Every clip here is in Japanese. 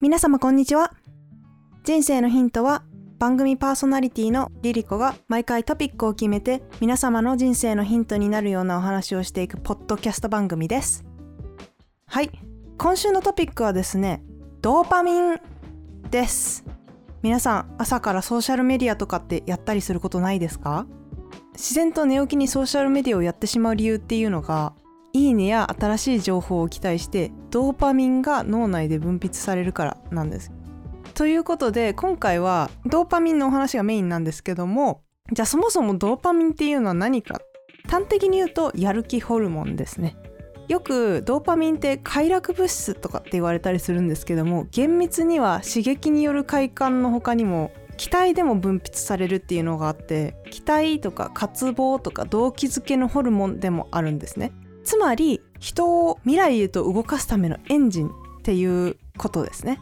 皆様こんにちは。人生のヒントは番組パーソナリティのリリコが毎回トピックを決めて皆様の人生のヒントになるようなお話をしていくポッドキャスト番組です。はい。今週のトピックはですねドーパミンです。皆さん朝からソーシャルメディアとかってやったりすることないですか？自然と寝起きにソーシャルメディアをやってしまう理由っていうのがいいねや新しい情報を期待してドーパミンが脳内で分泌されるからなんです。ということで今回はドーパミンのお話がメインなんですけどもじゃあそもそもドーパミンっていうのは何か端的に言うとやる気ホルモンですね。よくドーパミンって快楽物質とかって言われたりするんですけども厳密には刺激による快感の他にも期待でも分泌されるっていうのがあって期待とか渇望とか動機づけのホルモンでもあるんですね。つまり人を未来へと動かすためのエンジンっていうことですね。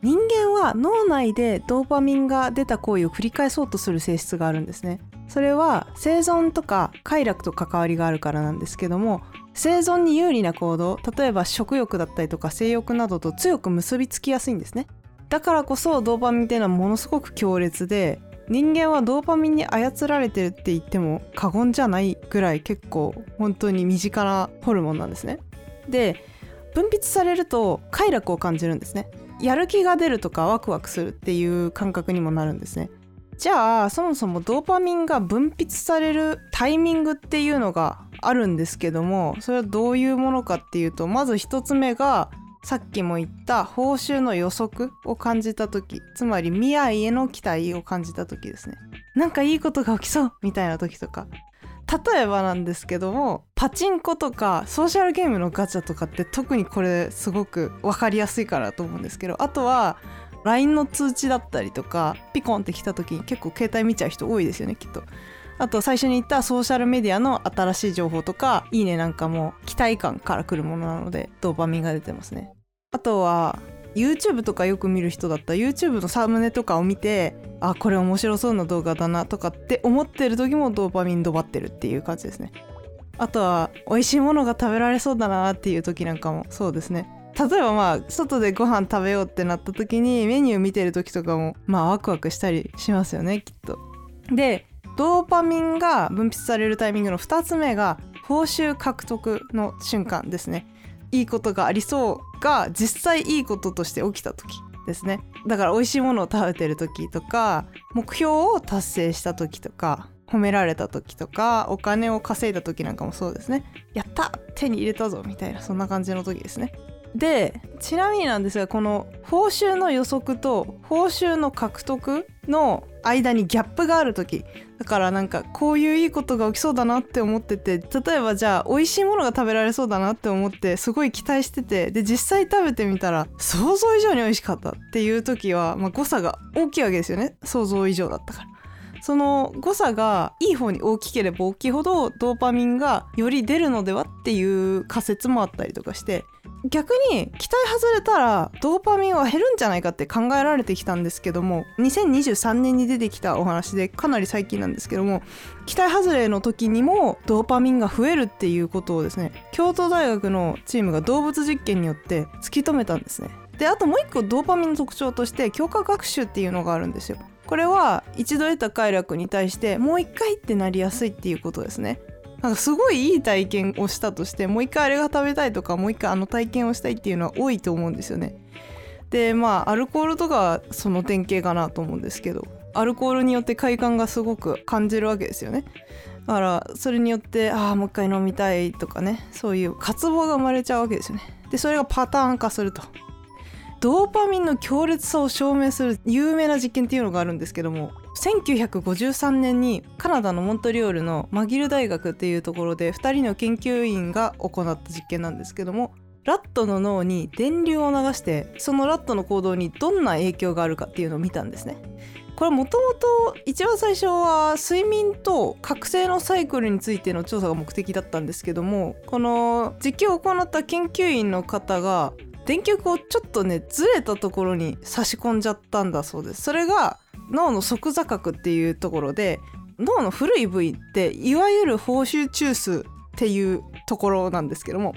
人間は脳内でドーパミンが出た行為を繰り返そうとする性質があるんですね。それは生存とか快楽と関わりがあるからなんですけども生存に有利な行動例えば食欲だったりとか性欲などと強く結びつきやすいんですね。だからこそドーパミンっていうのはものすごく強烈で人間はドーパミンに操られてるって言っても過言じゃないぐらい結構本当に身近なホルモンなんですね。で分泌されると快楽を感じるんですね。やる気が出るとかワクワクするっていう感覚にもなるんですね。じゃあそもそもドーパミンが分泌されるタイミングっていうのがあるんですけどもそれはどういうものかっていうとまず一つ目がさっきも言った報酬の予測を感じた時つまり未来への期待を感じた時ですね。なんかいいことが起きそうみたいな時とか。例えばなんですけどもパチンコとかソーシャルゲームのガチャとかって特にこれすごく分かりやすいからと思うんですけどあとは LINE の通知だったりとかピコンって来た時に結構携帯見ちゃう人多いですよねきっと。あと最初に言ったソーシャルメディアの新しい情報とかいいねなんかも期待感から来るものなのでドーパミンが出てますね。あとは YouTube とかよく見る人だったら YouTube のサムネとかを見てあこれ面白そうな動画だなとかって思ってる時もドーパミンドバってるっていう感じですね。あとは美味しいものが食べられそうだなっていう時なんかもそうですね。例えばまあ外でご飯食べようってなった時にメニュー見てる時とかもまあワクワクしたりしますよねきっと。でドーパミンが分泌されるタイミングの2つ目が報酬獲得の瞬間ですね。いいことがありそうが実際いいこととして起きた時ですね。だから美味しいものを食べてる時とか目標を達成した時とか褒められた時とかお金を稼いだ時なんかもそうですね。やった!手に入れたぞ!みたいなそんな感じの時ですね。でちなみになんですがこの報酬の予測と報酬の獲得の間にギャップがある時だからなんかこういういいことが起きそうだなって思ってて例えばじゃあ美味しいものが食べられそうだなって思ってすごい期待しててで実際食べてみたら想像以上に美味しかったっていう時は、まあ、誤差が大きいわけですよね想像以上だったから。その誤差がいい方に大きければ大きいほどドーパミンがより出るのではっていう仮説もあったりとかして逆に期待外れたらドーパミンは減るんじゃないかって考えられてきたんですけども2023年に出てきたお話でかなり最近なんですけども期待外れの時にもドーパミンが増えるっていうことをですね京都大学のチームが動物実験によって突き止めたんですね。であともう一個ドーパミンの特徴として強化学習っていうのがあるんですよ。これは一度得た快楽に対してもう一回ってなりやすいっていうことですねなんかすごいいい体験をしたとしてもう一回あれが食べたいとかもう一回あの体験をしたいっていうのは多いと思うんですよね。でまあアルコールとかはその典型かなと思うんですけどアルコールによって快感がすごく感じるわけですよね。だからそれによってああもう一回飲みたいとかねそういう渇望が生まれちゃうわけですよね。でそれがパターン化すると。ドーパミンの強烈さを証明する有名な実験っていうのがあるんですけども1953年にカナダのモントリオールのマギル大学っていうところで2人の研究員が行った実験なんですけどもラットの脳に電流を流してそのラットの行動にどんな影響があるかっていうのを見たんですね。これもともと一番最初は睡眠と覚醒のサイクルについての調査が目的だったんですけどもこの実験を行った研究員の方が電極をちょっとねずれたところに差し込んじゃったんだそうです。それが脳の側座角っていうところで脳の古い部位っていわゆる報酬中枢っていうところなんですけども。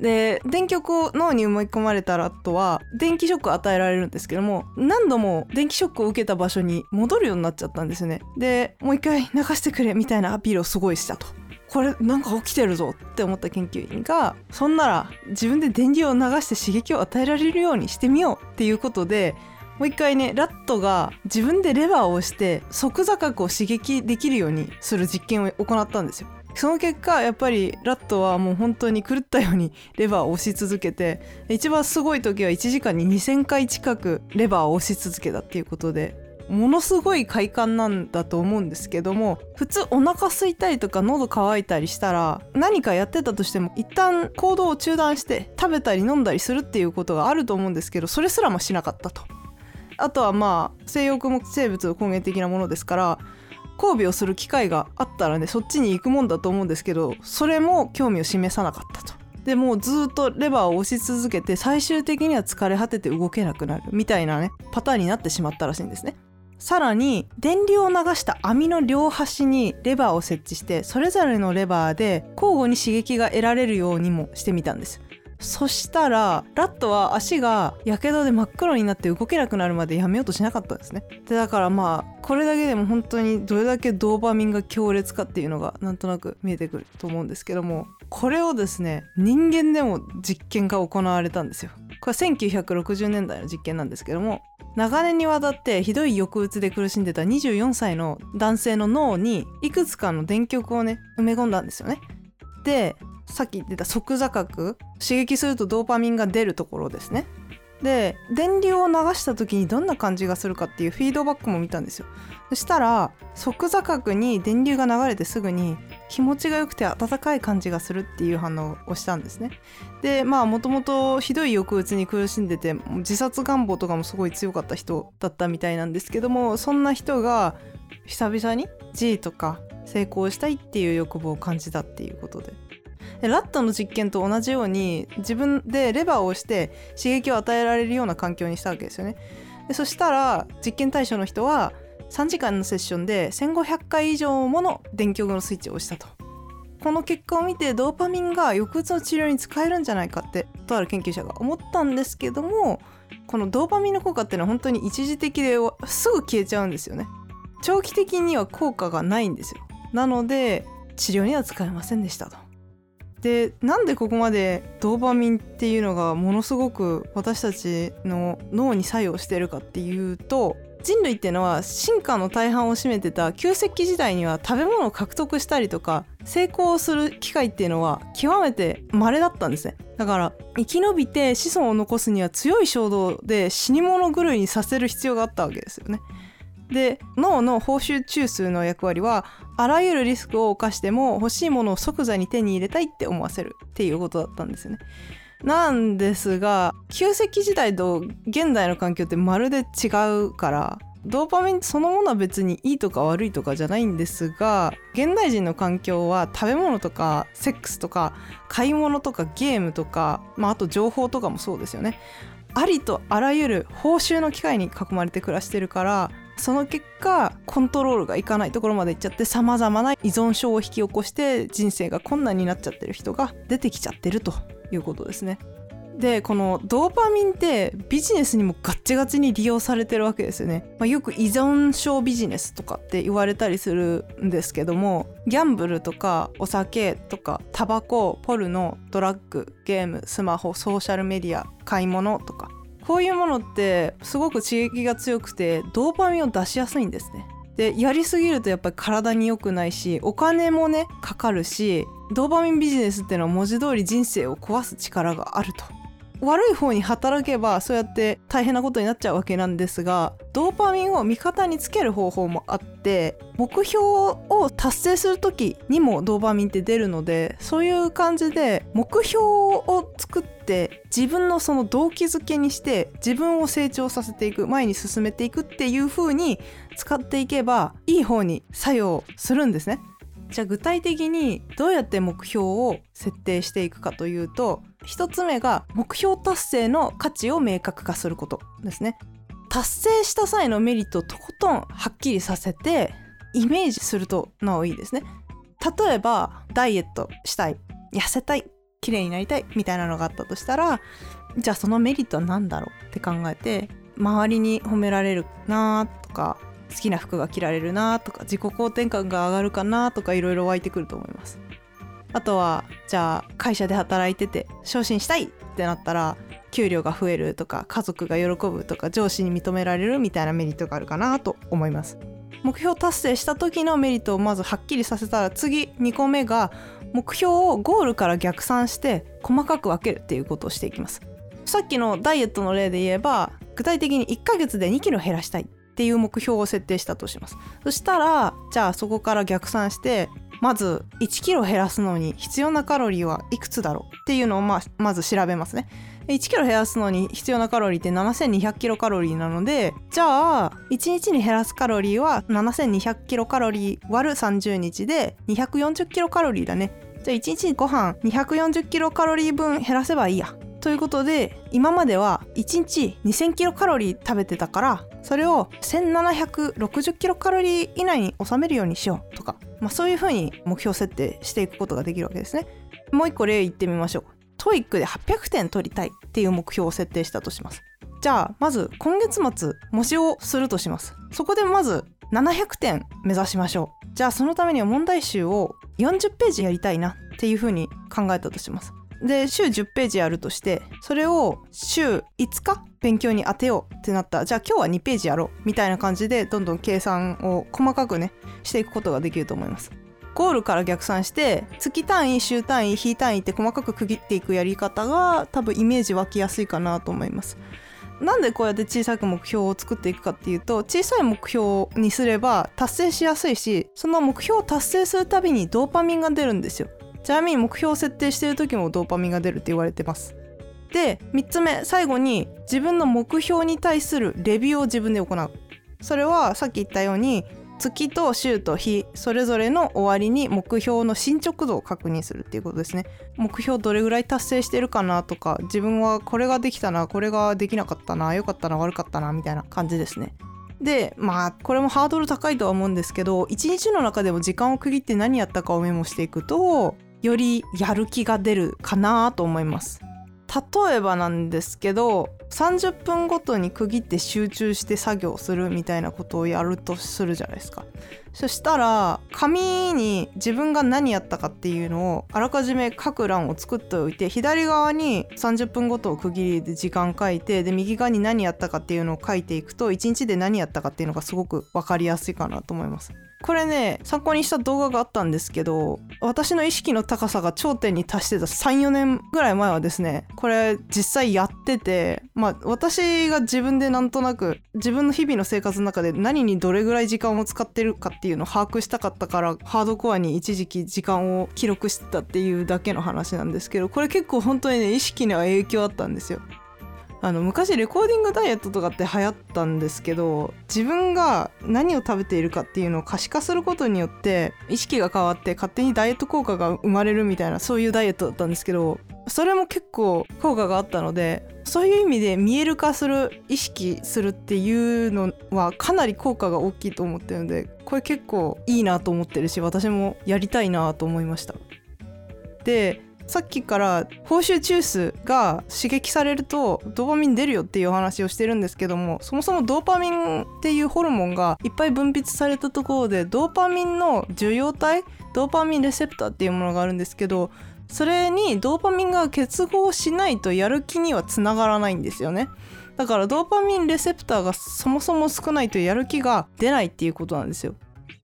で電極を脳に埋め込まれたらとは電気ショックを与えられるんですけども何度も電気ショックを受けた場所に戻るようになっちゃったんですよね。でもう一回流してくれみたいなアピールをすごいしたと。これなんか起きてるぞって思った研究員がそんなら自分で電流を流して刺激を与えられるようにしてみようっていうことでもう一回ねラットが自分でレバーを押して側座角を刺激できるようにする実験を行ったんですよ。その結果やっぱりラットはもう本当に狂ったようにレバーを押し続けて一番すごい時は1時間に2,000回近くレバーを押し続けたっていうことでものすごい快感なんだと思うんですけども普通お腹空いたりとか喉乾いたりしたら何かやってたとしても一旦行動を中断して食べたり飲んだりするっていうことがあると思うんですけどそれすらもしなかったと。あとはまあ性欲も生物の根源的なものですから交尾をする機会があったらねそっちに行くもんだと思うんですけどそれも興味を示さなかったと。でもうずっとレバーを押し続けて最終的には疲れ果てて動けなくなるみたいなねパターンになってしまったらしいんですね。さらに電流を流した網の両端にレバーを設置してそれぞれのレバーで交互に刺激が得られるようにもしてみたんです。そしたらラットは足がやけどで真っ黒になって動けなくなるまでやめようとしなかったんですね。でだからまあこれだけでも本当にどれだけドーパミンが強烈かっていうのがなんとなく見えてくると思うんですけどもこれをですね人間でも実験が行われたんですよ。これは1960年代の実験なんですけども長年にわたってひどい抑うつで苦しんでた24歳の男性の脳にいくつかの電極をね埋め込んだんですよね。でさっき言ってた即座角刺激するとドーパミンが出るところですね。で電流を流した時にどんな感じがするかっていうフィードバックも見たんですよ。そしたら側座角に電流が流れてすぐに気持ちが良くて温かい感じがするっていう反応をしたんですね。でまあもともとひどい抑うつに苦しんでて自殺願望とかもすごい強かった人だったみたいなんですけどもそんな人が久々に G とか成功したいっていう欲望を感じたっていうことで。でラットの実験と同じように自分でレバーを押して刺激を与えられるような環境にしたわけですよね。でそしたら実験対象の人は3時間のセッションで1500回以上もの電極のスイッチを押したと。この結果を見てドーパミンが抑うつの治療に使えるんじゃないかってとある研究者が思ったんですけどもこのドーパミンの効果っていうのは本当に一時的ですぐ消えちゃうんですよね長期的には効果がないんですよなので治療には使えませんでしたとでなんでここまでドーパミンっていうのがものすごく私たちの脳に作用してるかっていうと人類っていうのは進化の大半を占めてた旧石器時代には食べ物を獲得したりとか成功する機会っていうのは極めて稀だったんですね。だから生き延びて子孫を残すには強い衝動で死に物狂いにさせる必要があったわけですよね。で脳の報酬中枢の役割はあらゆるリスクを冒しても欲しいものを即座に手に入れたいって思わせるっていうことだったんですよね。なんですが旧石器時代と現代の環境ってまるで違うからドーパミンそのものは別にいいとか悪いとかじゃないんですが現代人の環境は食べ物とかセックスとか買い物とかゲームとか、まあ、あと情報とかもそうですよね。ありとあらゆる報酬の機会に囲まれて暮らしてるからその結果コントロールがいかないところまでいっちゃってさまざまな依存症を引き起こして人生が困難になっちゃってる人が出てきちゃってるということですね。でこのドーパミンってビジネスにもガッチガチに利用されてるわけですよね、まあ、よく依存症ビジネスとかって言われたりするんですけどもギャンブルとかお酒とかタバコポルノドラッグゲームスマホソーシャルメディア買い物とかこういうものってすごく刺激が強くてドーパミンを出しやすいんですね。でやりすぎるとやっぱり体に良くないしお金もねかかるしドーパミンビジネスっていうのは文字通り人生を壊す力があると。悪い方に働けばそうやって大変なことになっちゃうわけなんですがドーパミンを味方につける方法もあって目標を達成する時にもドーパミンって出るのでそういう感じで目標を作って自分のその動機づけにして自分を成長させていく前に進めていくっていう風に使っていけばいい方に作用するんですね。じゃあ具体的にどうやって目標を設定していくかというと1つ目が目標達成の価値を明確化することですね達成した際のメリットをとことんはっきりさせてイメージするとなおいいですね例えばダイエットしたい痩せたい綺麗になりたいみたいなのがあったとしたらじゃあそのメリットは何だろうって考えて周りに褒められるなとか好きな服が着られるなとか自己肯定感が上がるかなとかいろいろ湧いてくると思います。あとはじゃあ会社で働いてて昇進したいってなったら給料が増えるとか家族が喜ぶとか上司に認められるみたいなメリットがあるかなと思います。目標達成した時のメリットをまずはっきりさせたら次2個目が目標をゴールから逆算して細かく分けるっていうことをしていきます。さっきのダイエットの例で言えば具体的に1ヶ月で2キロ減らしたいっていう目標を設定したとします。そしたらじゃあそこから逆算してまず1キロ減らすのに必要なカロリーはいくつだろうっていうのをまあまず調べますね。1キロ減らすのに必要なカロリーって7200キロカロリーなのでじゃあ1日に減らすカロリーは7200キロカロリー割る30日で240キロカロリーだね。じゃあ1日ご飯240キロカロリー分減らせばいいや。ということで今までは1日2000キロカロリー食べてたからそれを1760キロカロリー以内に収めるようにしようとか、まあ、そういうふうに目標設定していくことができるわけですね。もう一個例言ってみましょう。 TOEIC で800点取りたいっていう目標を設定したとします。じゃあまず今月末模試をするとします。そこでまず700点目指しましょう。じゃあそのためには問題集を40ページやりたいなっていうふうに考えたとします。で週10ページやるとしてそれを週5日勉強に当てようってなった。じゃあ今日は2ページやろうみたいな感じでどんどん計算を細かくねしていくことができると思います。ゴールから逆算して月単位週単位日単位って細かく区切っていくやり方が多分イメージ湧きやすいかなと思います。なんでこうやって小さく目標を作っていくかっていうと小さい目標にすれば達成しやすいしその目標を達成するたびにドーパミンが出るんですよ。ちなみに目標を設定している時もドーパミンが出るって言われてます。で3つ目最後に自分の目標に対するレビューを自分で行う。それはさっき言ったように月と週と日それぞれの終わりに目標の進捗度を確認するっていうことですね。目標どれぐらい達成してるかなとか自分はこれができたなこれができなかったな良かったな悪かったなみたいな感じですね。でまあこれもハードル高いとは思うんですけど一日の中でも時間を区切って何やったかをメモしていくとよりやる気が出るかなと思います。例えばなんですけど30分ごとに区切って集中して作業するみたいなことをやるとするじゃないですか。そしたら紙に自分が何やったかっていうのをあらかじめ書く欄を作っておいて左側に30分ごとを区切りで時間書いてで右側に何やったかっていうのを書いていくと1日で何やったかっていうのがすごく分かりやすいかなと思います。これね参考にした動画があったんですけど私の意識の高さが頂点に達してた34年ぐらい前はですねこれ実際やっててまあ私が自分でなんとなく自分の日々の生活の中で何にどれぐらい時間を使ってるかっていうのを把握したかったからハードコアに一時期時間を記録してたっていうだけの話なんですけどこれ結構本当にね意識には影響あったんですよ。あの昔レコーディングダイエットとかって流行ったんですけど自分が何を食べているかっていうのを可視化することによって意識が変わって勝手にダイエット効果が生まれるみたいなそういうダイエットだったんですけどそれも結構効果があったのでそういう意味で見える化する意識するっていうのはかなり効果が大きいと思ってるのでこれ結構いいなと思ってるし私もやりたいなと思いました。でさっきから報酬中枢が刺激されるとドーパミン出るよっていうお話をしてるんですけどもそもそもドーパミンっていうホルモンがいっぱい分泌されたところでドーパミンの受容体ドーパミンレセプターっていうものがあるんですけどそれにドーパミンが結合しないとやる気にはつながらないんですよね。だからドーパミンレセプターがそもそも少ないとやる気が出ないっていうことなんですよ。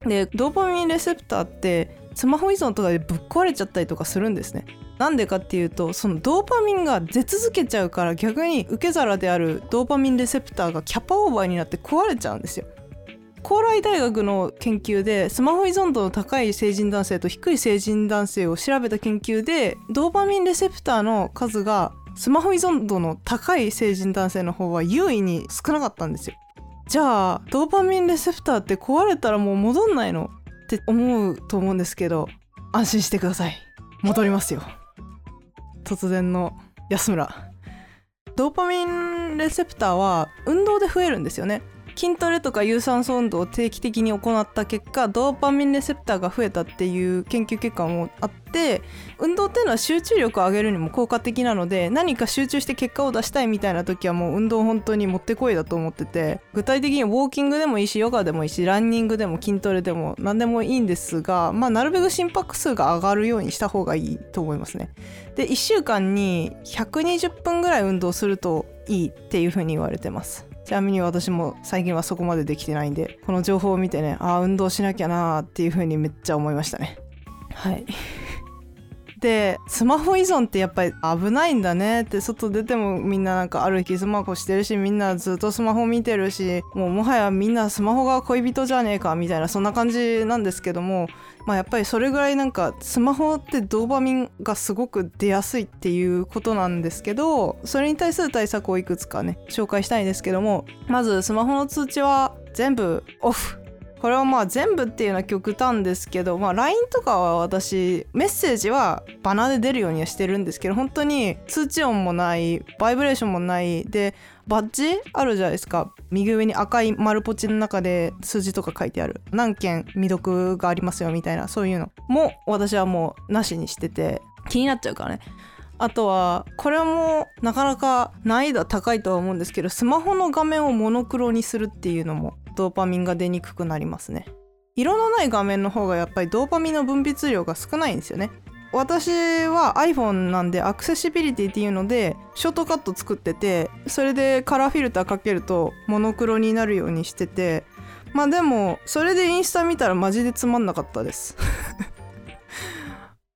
でドーパミンレセプターってスマホ依存とかでぶっ壊れちゃったりとかするんですね。なんでかっていうとそのドーパミンが出続けちゃうから逆に受け皿であるドーパミンレセプターがキャパオーバーになって壊れちゃうんですよ。高麗大学の研究でスマホ依存度の高い成人男性と低い成人男性を調べた研究でドーパミンレセプターの数がスマホ依存度の高い成人男性の方は優位に少なかったんですよ。じゃあドーパミンレセプターって壊れたらもう戻んないのって思うと思うんですけど安心してください。戻りますよ。突然の安村。ドーパミンレセプターは運動で増えるんですよね。筋トレとか有酸素運動を定期的に行った結果ドーパミンレセプターが増えたっていう研究結果もあって運動っていうのは集中力を上げるにも効果的なので何か集中して結果を出したいみたいな時はもう運動本当にもってこいだと思ってて具体的にウォーキングでもいいしヨガでもいいしランニングでも筋トレでも何でもいいんですがまあなるべく心拍数が上がるようにした方がいいと思いますね。で1週間に120分ぐらい運動するといいっていう風に言われてますちなみに私も最近はそこまでできてないんでこの情報を見てねああ運動しなきゃなーっていう風にめっちゃ思いましたね。はい。でスマホ依存ってやっぱり危ないんだねって外出てもみんななんかある日スマホしてるしみんなずっとスマホ見てるしもうもはやみんなスマホが恋人じゃねえかみたいなそんな感じなんですけどもまあやっぱりそれぐらいなんかスマホってドーパミンがすごく出やすいっていうことなんですけどそれに対する対策をいくつかね紹介したいんですけどもまずスマホの通知は全部オフ。これはまあ全部っていうのは極端ですけど、まあ、LINE とかは私メッセージはバナで出るようにはしてるんですけど本当に通知音もないバイブレーションもないでバッジあるじゃないですか。右上に赤い丸ポチの中で数字とか書いてある。何件未読がありますよみたいなそういうの。も私はもうなしにしてて気になっちゃうからね。あとはこれもなかなか難易度は高いとは思うんですけどスマホの画面をモノクロにするっていうのもドーパミンが出にくくなりますね。色のない画面の方がやっぱりドーパミンの分泌量が少ないんですよね。私は iPhone なんでアクセシビリティっていうのでショートカット作っててそれでカラーフィルターかけるとモノクロになるようにしてて。まあでもそれでインスタ見たらマジでつまんなかったです。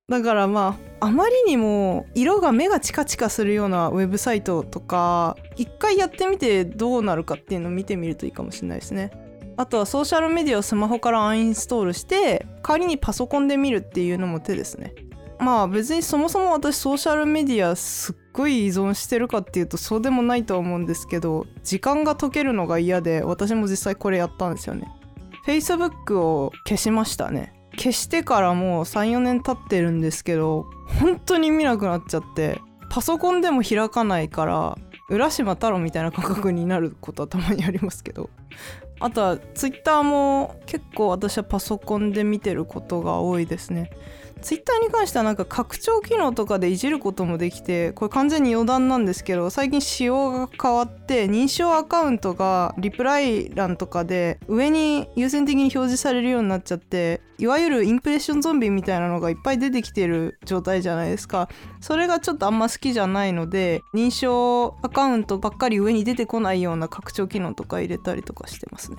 だからまああまりにも色が目がチカチカするようなウェブサイトとか一回やってみてどうなるかっていうのを見てみるといいかもしれないですね。あとはソーシャルメディアをスマホからアンインストールして代わりにパソコンで見るっていうのも手ですね。まあ別にそもそも私ソーシャルメディアすっごい依存してるかっていうとそうでもないとは思うんですけど時間が解けるのが嫌で私も実際これやったんですよね。Facebook を消しましたね。消してからもう34年経ってるんですけど本当に見なくなっちゃってパソコンでも開かないから浦島太郎みたいな感覚になることはたまにありますけど。あとはツイッターも結構私はパソコンで見てることが多いですね。ツイッターに関してはなんか拡張機能とかでいじることもできてこれ完全に余談なんですけど最近仕様が変わって認証アカウントがリプライ欄とかで上に優先的に表示されるようになっちゃっていわゆるインプレッションゾンビみたいなのがいっぱい出てきてる状態じゃないですか。それがちょっとあんま好きじゃないので認証アカウントばっかり上に出てこないような拡張機能とか入れたりとかしてますね。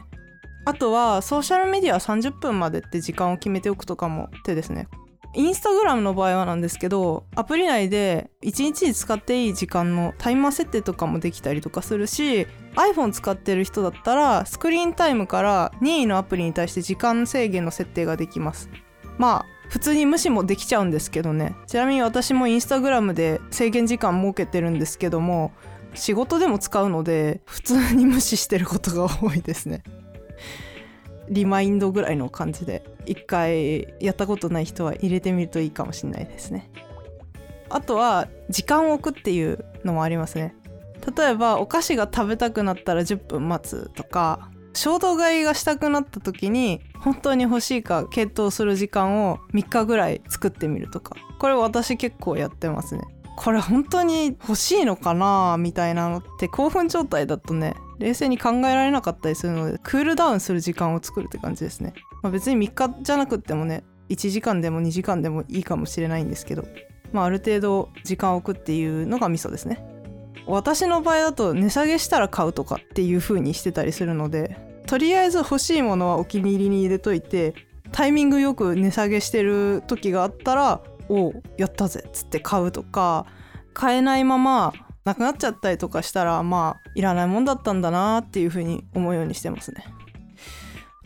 あとはソーシャルメディア30分までって時間を決めておくとかも手ですね。インスタグラムの場合はなんですけどアプリ内で1日に使っていい時間のタイマー設定とかもできたりとかするし iPhone 使ってる人だったらスクリーンタイムから任意のアプリに対して時間制限の設定ができます。まあ普通に無視もできちゃうんですけどね。ちなみに私もインスタグラムで制限時間設けてるんですけども仕事でも使うので普通に無視してることが多いですね。リマインドぐらいの感じで。一回やったことない人は入れてみるといいかもしれないですね。あとは時間を置くっていうのもありますね。例えばお菓子が食べたくなったら10分待つとか衝動買いがしたくなった時に本当に欲しいか検討する時間を3日ぐらい作ってみるとか。これ私結構やってますね。これ本当に欲しいのかなみたいなのって興奮状態だとね冷静に考えられなかったりするのでクールダウンする時間を作るって感じですね、まあ、別に3日じゃなくってもね1時間でも2時間でもいいかもしれないんですけど、まあ、ある程度時間を置くっていうのがミソですね。私の場合だと値下げしたら買うとかっていう風にしてたりするのでとりあえず欲しいものはお気に入りに入れといてタイミングよく値下げしてる時があったらおおやったぜっつって買うとか買えないままなくなっちゃったりとかしたらまあいらないもんだったんだなっていうふうに思うようにしてますね。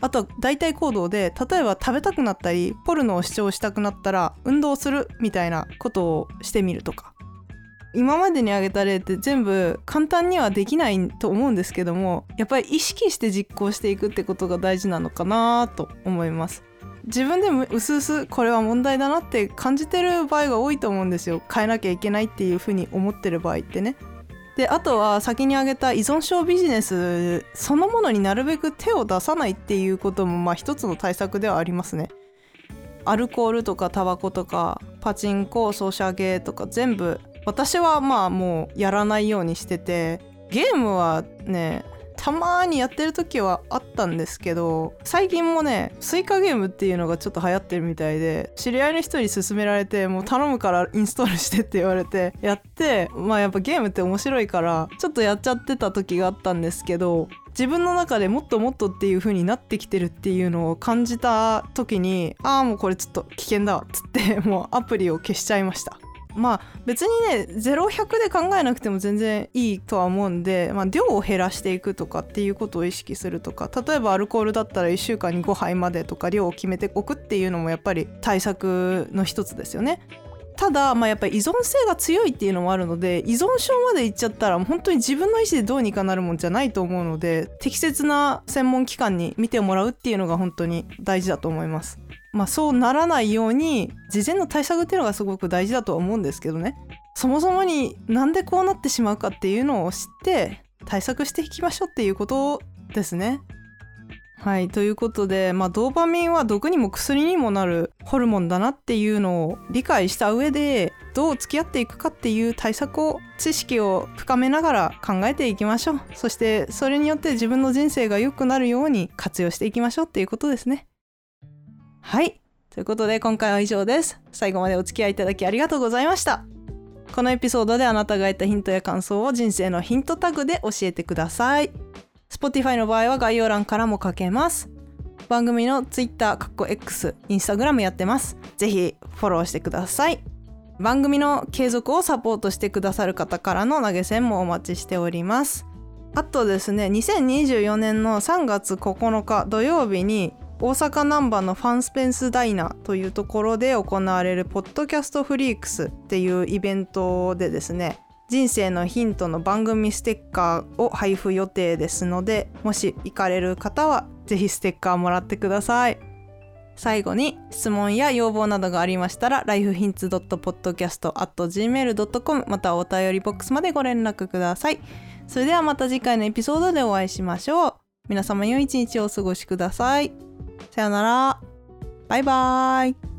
あと代替行動で例えば食べたくなったりポルノを視聴したくなったら運動するみたいなことをしてみるとか今までに挙げた例って全部簡単にはできないと思うんですけどもやっぱり意識して実行していくってことが大事なのかなと思います自分でもうすうすこれは問題だなって感じてる場合が多いと思うんですよ変えなきゃいけないっていうふうに思ってる場合ってねであとは先に挙げた依存症ビジネスそのものになるべく手を出さないっていうこともまあ一つの対策ではありますね。アルコールとかタバコとかパチンコソシャゲとか全部私はまあもうやらないようにしててゲームはねたまにやってる時はあったんですけど最近もねスイカゲームっていうのがちょっと流行ってるみたいで知り合いの人に勧められてもう頼むからインストールしてって言われてやってまあやっぱゲームって面白いからちょっとやっちゃってた時があったんですけど自分の中でもっともっとっていう風になってきてるっていうのを感じた時にああもうこれちょっと危険だっつってもうアプリを消しちゃいました。まあ別にね0100で考えなくても全然いいとは思うんで、まあ、量を減らしていくとかっていうことを意識するとか例えばアルコールだったら1週間に5杯までとか量を決めておくっていうのもやっぱり対策の一つですよね。ただ、まあ、やっぱり依存性が強いっていうのもあるので依存症までいっちゃったら本当に自分の意思でどうにかなるもんじゃないと思うので適切な専門機関に見てもらうっていうのが本当に大事だと思います。まあ、そうならないように事前の対策っていうのがすごく大事だとは思うんですけどねそもそもになんでこうなってしまうかっていうのを知って対策していきましょうっていうことですね。はいということで、まあ、ドーパミンは毒にも薬にもなるホルモンだなっていうのを理解した上でどう付き合っていくかっていう対策を知識を深めながら考えていきましょうそしてそれによって自分の人生が良くなるように活用していきましょうっていうことですね。はい。ということで今回は以上です。最後までお付き合いいただきありがとうございました。このエピソードであなたが得たヒントや感想を人生のヒントタグで教えてください。Spotify の場合は概要欄からも書けます。番組の Twitter、かっこ X、Instagram やってます。ぜひフォローしてください。番組の継続をサポートしてくださる方からの投げ銭もお待ちしております。あとですね2024年の3月9日土曜日に大阪難波のファンスペンスダイナーというところで行われるポッドキャストフリークスっていうイベントでですね人生のヒントの番組ステッカーを配布予定ですのでもし行かれる方は是非ステッカーもらってください。最後に質問や要望などがありましたら lifehints.podcast.gmail.com またお便りボックスまでご連絡ください。それではまた次回のエピソードでお会いしましょう。皆様良い一日をお過ごしください。さよなら。バイバーイ。